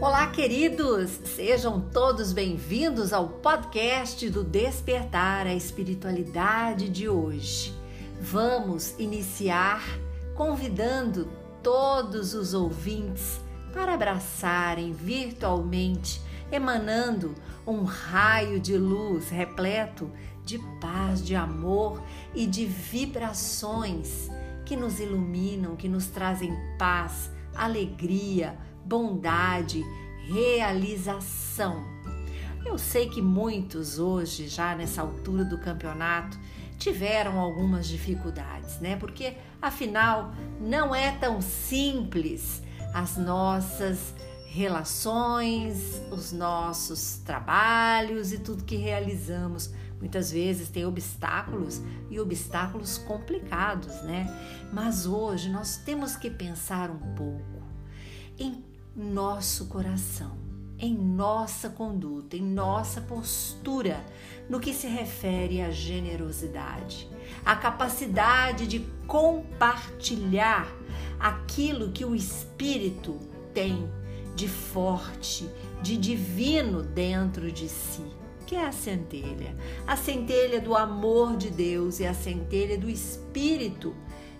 Olá, queridos! Sejam todos bem-vindos ao podcast do Despertar a Espiritualidade de hoje. Vamos iniciar convidando todos os ouvintes para abraçarem virtualmente, emanando um raio de luz repleto de paz, de amor e de vibrações que nos iluminam, que nos trazem paz, alegria, bondade, realização. Eu sei que muitos hoje, já nessa altura do campeonato, tiveram algumas dificuldades, né? Porque afinal não é tão simples as nossas relações, os nossos trabalhos e tudo que realizamos. Muitas vezes tem obstáculos e obstáculos complicados, né? Mas hoje nós temos que pensar um pouco em nosso coração, em nossa conduta, em nossa postura, no que se refere à generosidade, a capacidade de compartilhar aquilo que o Espírito tem de forte, de divino dentro de si, que é a centelha, a centelha do amor de Deus e a centelha do Espírito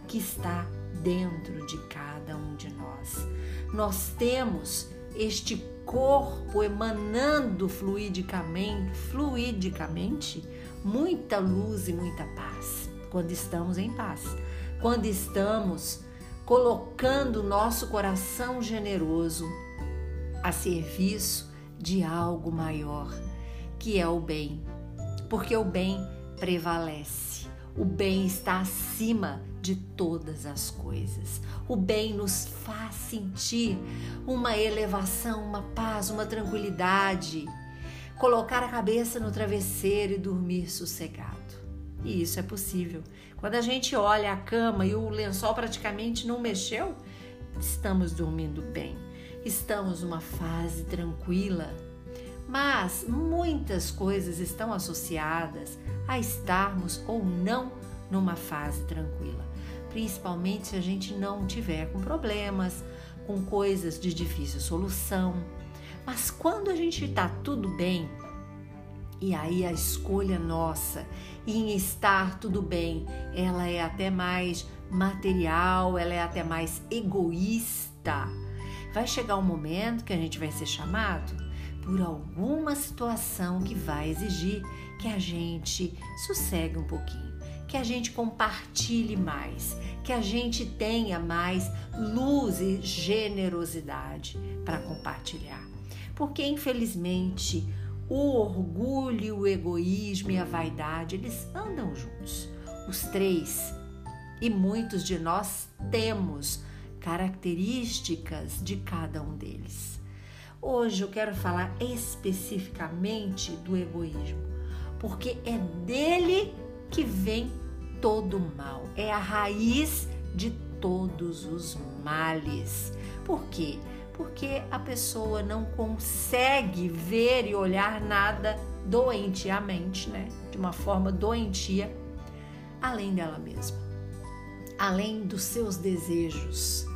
que está dentro de cada um de nós. Nós temos este corpo emanando fluidicamente, fluidicamente muita luz e muita paz. Quando estamos em paz, quando estamos colocando nosso coração generoso a serviço de algo maior, que é o bem, porque o bem prevalece. O bem está acima de todas as coisas. O bem nos faz sentir uma elevação, uma paz, uma tranquilidade. Colocar a cabeça no travesseiro e dormir sossegado. E isso é possível. Quando a gente olha a cama e o lençol praticamente não mexeu, estamos dormindo bem. Estamos numa fase tranquila. Mas muitas coisas estão associadas a estarmos ou não numa fase tranquila, principalmente se a gente não tiver com problemas, com coisas de difícil solução. Mas quando a gente está tudo bem, e aí a escolha nossa em estar tudo bem, ela é até mais material, ela é até mais egoísta. Vai chegar um momento que a gente vai ser chamado por alguma situação que vai exigir que a gente sossegue um pouquinho que a gente compartilhe mais, que a gente tenha mais luz e generosidade para compartilhar. Porque, infelizmente, o orgulho, o egoísmo e a vaidade, eles andam juntos. Os três. E muitos de nós temos características de cada um deles. Hoje eu quero falar especificamente do egoísmo, porque é dele que vem todo mal, é a raiz de todos os males. Por quê? Porque a pessoa não consegue ver e olhar nada doentiamente, né? De uma forma doentia, além dela mesma, além dos seus desejos,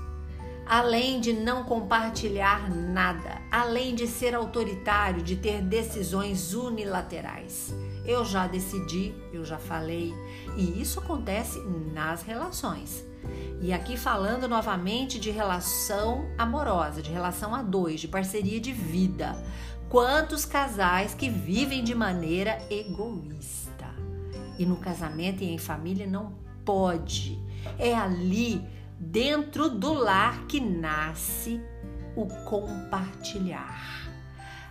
além de não compartilhar nada, além de ser autoritário, de ter decisões unilaterais. Eu já decidi, eu já falei, e isso acontece nas relações. E aqui falando novamente de relação amorosa, de relação a dois, de parceria de vida. Quantos casais que vivem de maneira egoísta? E no casamento e em família não pode. É ali, dentro do lar, que nasce o compartilhar.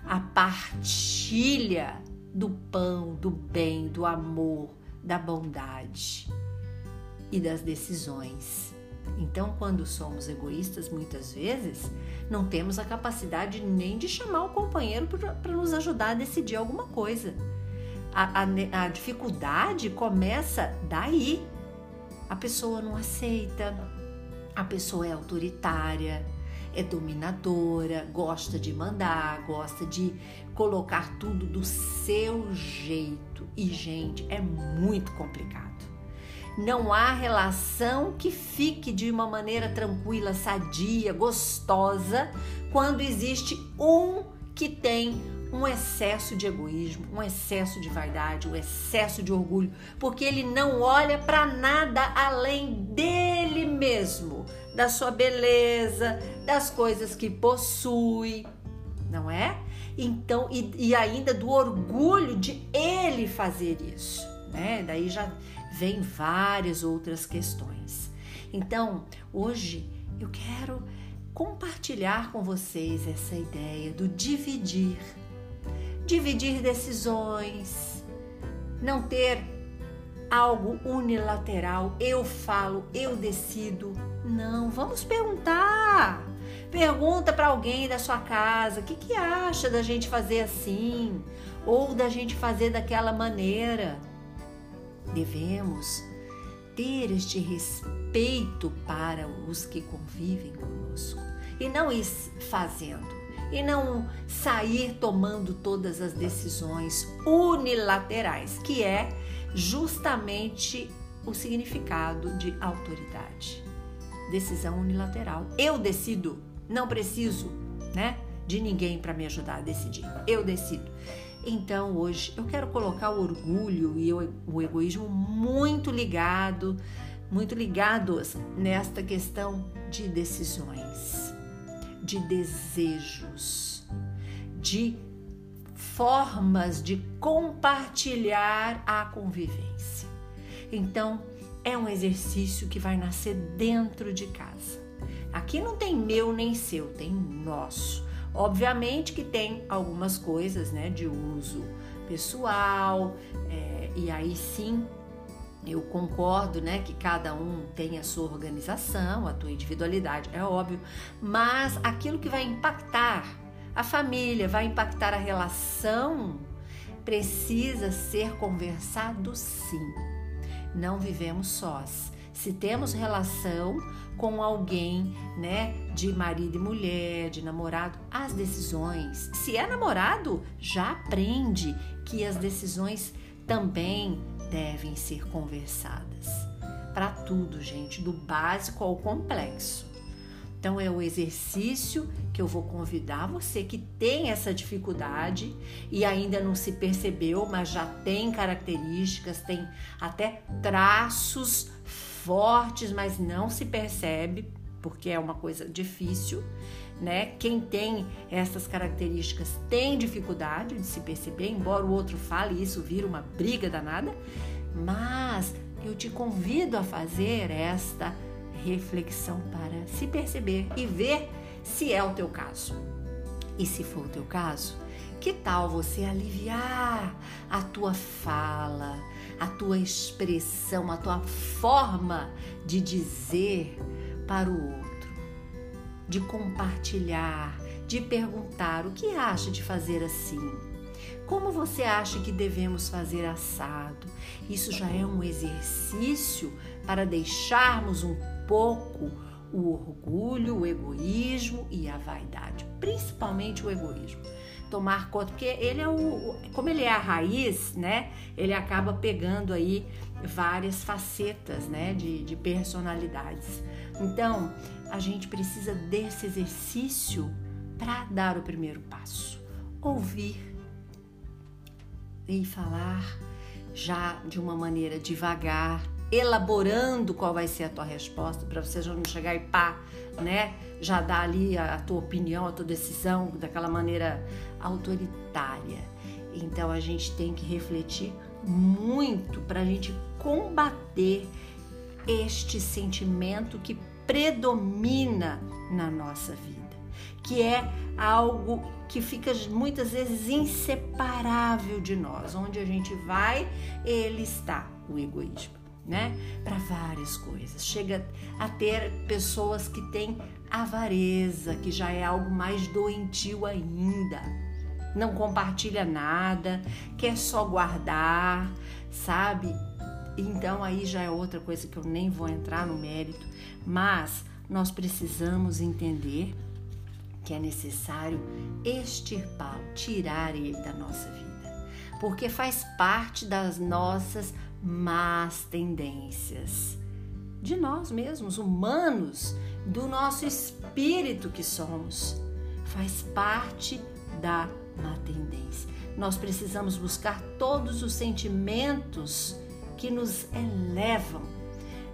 A partilha do pão, do bem, do amor, da bondade e das decisões. Então, quando somos egoístas, muitas vezes não temos a capacidade nem de chamar o companheiro para nos ajudar a decidir alguma coisa. A, a, a dificuldade começa daí. A pessoa não aceita, a pessoa é autoritária, é dominadora, gosta de mandar, gosta de colocar tudo do seu jeito. E, gente, é muito complicado. Não há relação que fique de uma maneira tranquila, sadia, gostosa, quando existe um que tem um excesso de egoísmo, um excesso de vaidade, um excesso de orgulho, porque ele não olha para nada além dele mesmo, da sua beleza, das coisas que possui, não é? Então, e, e ainda do orgulho de ele fazer isso, né? Daí já vem várias outras questões. Então, hoje eu quero compartilhar com vocês essa ideia do dividir dividir decisões, não ter algo unilateral, eu falo, eu decido. Não, vamos perguntar. Pergunta para alguém da sua casa o que, que acha da gente fazer assim ou da gente fazer daquela maneira. Devemos ter este respeito para os que convivem conosco e não ir fazendo e não sair tomando todas as decisões unilaterais, que é justamente o significado de autoridade. Decisão unilateral. Eu decido, não preciso, né, de ninguém para me ajudar a decidir. Eu decido. Então, hoje eu quero colocar o orgulho e o egoísmo muito ligado, muito ligados nesta questão de decisões de desejos, de formas de compartilhar a convivência. Então, é um exercício que vai nascer dentro de casa. Aqui não tem meu nem seu, tem nosso. Obviamente que tem algumas coisas né, de uso pessoal, é, e aí sim eu concordo, né, que cada um tem a sua organização, a tua individualidade, é óbvio, mas aquilo que vai impactar a família, vai impactar a relação, precisa ser conversado sim. Não vivemos sós. Se temos relação com alguém, né, de marido e mulher, de namorado, as decisões, se é namorado, já aprende que as decisões também devem ser conversadas. Para tudo, gente, do básico ao complexo. Então é o exercício que eu vou convidar você que tem essa dificuldade e ainda não se percebeu, mas já tem características, tem até traços fortes, mas não se percebe, porque é uma coisa difícil, né? Quem tem essas características tem dificuldade de se perceber, embora o outro fale isso vira uma briga danada, mas eu te convido a fazer esta reflexão para se perceber e ver se é o teu caso. E se for o teu caso, que tal você aliviar a tua fala, a tua expressão, a tua forma de dizer para o outro? de compartilhar, de perguntar o que acha de fazer assim. Como você acha que devemos fazer assado? Isso já é um exercício para deixarmos um pouco o orgulho, o egoísmo e a vaidade, principalmente o egoísmo. Tomar conta, porque ele é o, como ele é a raiz, né? Ele acaba pegando aí várias facetas, né? De, de personalidades. Então, a gente precisa desse exercício para dar o primeiro passo. Ouvir e falar já de uma maneira devagar, elaborando qual vai ser a tua resposta, para você já não chegar e pá, né? Já dar ali a, tua opinião, a tua decisão daquela maneira autoritária. Então a gente tem que refletir muito para a gente combater este sentimento que predomina na nossa vida, que é algo que fica muitas vezes inseparável de nós. Onde a gente vai, ele está, o egoísmo, né? Para várias coisas. Chega a ter pessoas que têm avareza, que já é algo mais doentio ainda. Não compartilha nada, quer só guardar, sabe? Então aí já é outra coisa que eu nem vou entrar no mérito, mas nós precisamos entender que é necessário extirpá-lo, tirar ele da nossa vida, porque faz parte das nossas más tendências de nós mesmos, humanos, do nosso espírito que somos. Faz parte da má tendência. Nós precisamos buscar todos os sentimentos que nos elevam,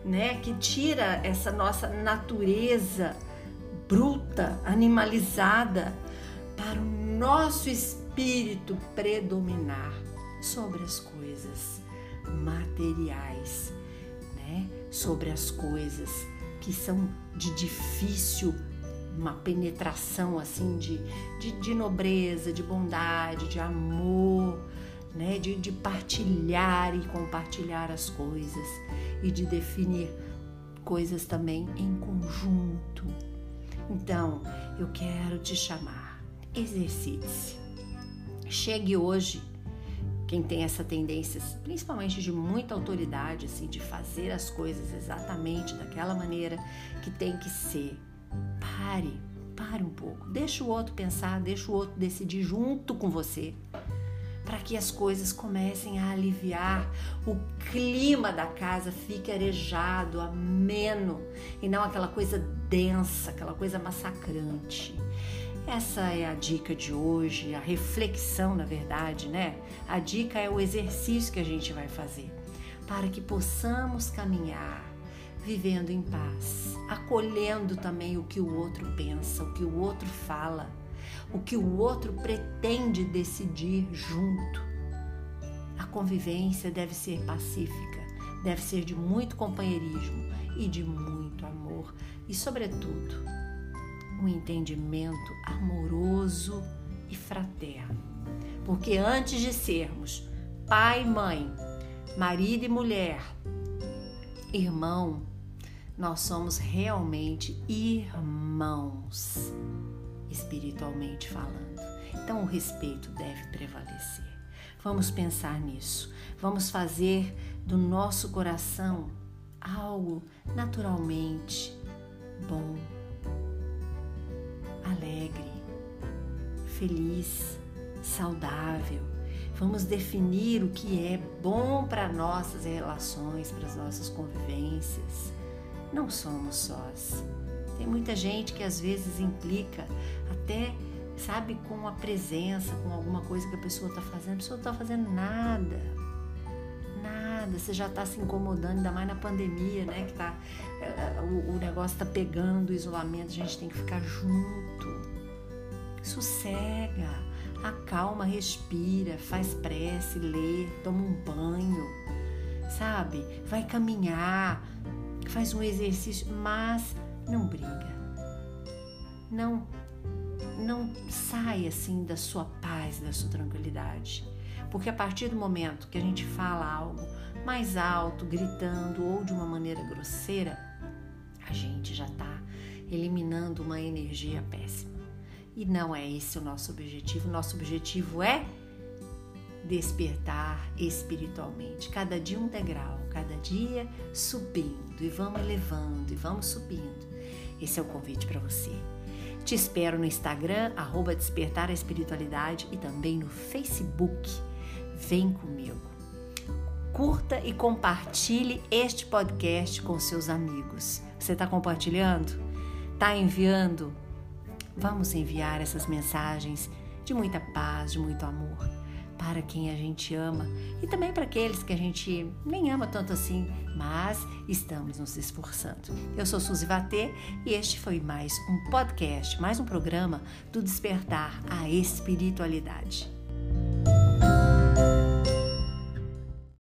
né? Que tira essa nossa natureza bruta, animalizada, para o nosso espírito predominar sobre as coisas materiais, né? Sobre as coisas que são de difícil uma penetração assim de, de, de, nobreza, de bondade, de amor, né? de, de partilhar e compartilhar as coisas e de definir coisas também em conjunto. Então, eu quero te chamar, exercite-se. Chegue hoje quem tem essa tendência, principalmente de muita autoridade, assim, de fazer as coisas exatamente daquela maneira que tem que ser. Pare, pare um pouco, deixa o outro pensar, deixa o outro decidir junto com você, para que as coisas comecem a aliviar, o clima da casa fique arejado, ameno e não aquela coisa densa, aquela coisa massacrante. Essa é a dica de hoje, a reflexão, na verdade, né? A dica é o exercício que a gente vai fazer para que possamos caminhar vivendo em paz, acolhendo também o que o outro pensa, o que o outro fala, o que o outro pretende decidir junto. A convivência deve ser pacífica, deve ser de muito companheirismo e de muito amor e, sobretudo, um entendimento amoroso e fraterno. Porque antes de sermos pai e mãe, marido e mulher, irmão, nós somos realmente irmãos, espiritualmente falando. Então o respeito deve prevalecer. Vamos pensar nisso. Vamos fazer do nosso coração algo naturalmente bom alegre, feliz, saudável. Vamos definir o que é bom para nossas relações, para as nossas convivências. Não somos sós. Tem muita gente que às vezes implica até, sabe, com a presença, com alguma coisa que a pessoa está fazendo. A pessoa não está fazendo nada. Nada. Você já está se incomodando, ainda mais na pandemia, né? Que tá, eh, o, o negócio está pegando, o isolamento, a gente tem que ficar junto. Sossega, acalma, respira, faz prece, lê, toma um banho, sabe? Vai caminhar, faz um exercício, mas não briga. Não não sai assim da sua paz, da sua tranquilidade. Porque a partir do momento que a gente fala algo mais alto, gritando ou de uma maneira grosseira, a gente já está eliminando uma energia péssima. E não é esse o nosso objetivo. Nosso objetivo é despertar espiritualmente, cada dia um degrau, cada dia subindo e vamos elevando e vamos subindo. Esse é o convite para você. Te espero no Instagram, arroba Despertar a Espiritualidade e também no Facebook. Vem comigo. Curta e compartilhe este podcast com seus amigos. Você está compartilhando? Está enviando? Vamos enviar essas mensagens de muita paz, de muito amor para quem a gente ama e também para aqueles que a gente nem ama tanto assim, mas estamos nos esforçando. Eu sou Suzy Vatê e este foi mais um podcast, mais um programa do Despertar a Espiritualidade.